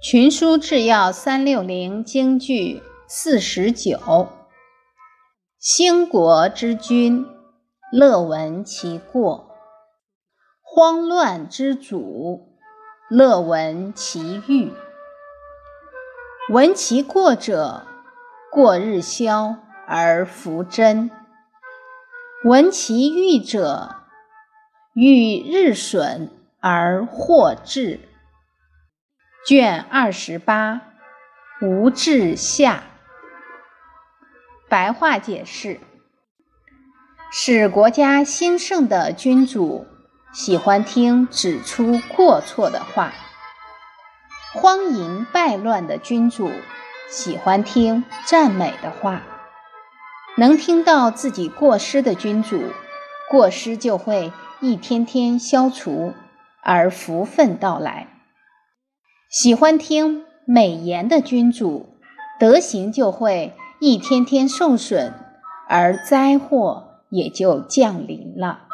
群书治要三六零京剧四十九。兴国之君，乐闻其过；慌乱之主，乐闻其愈。闻其过者，过日消而弗真；闻其愈者，愈日损而祸至。卷二十八，吴志下。白话解释：使国家兴盛的君主喜欢听指出过错的话；荒淫败乱的君主喜欢听赞美的话。能听到自己过失的君主，过失就会一天天消除，而福分到来。喜欢听美言的君主，德行就会一天天受损，而灾祸也就降临了。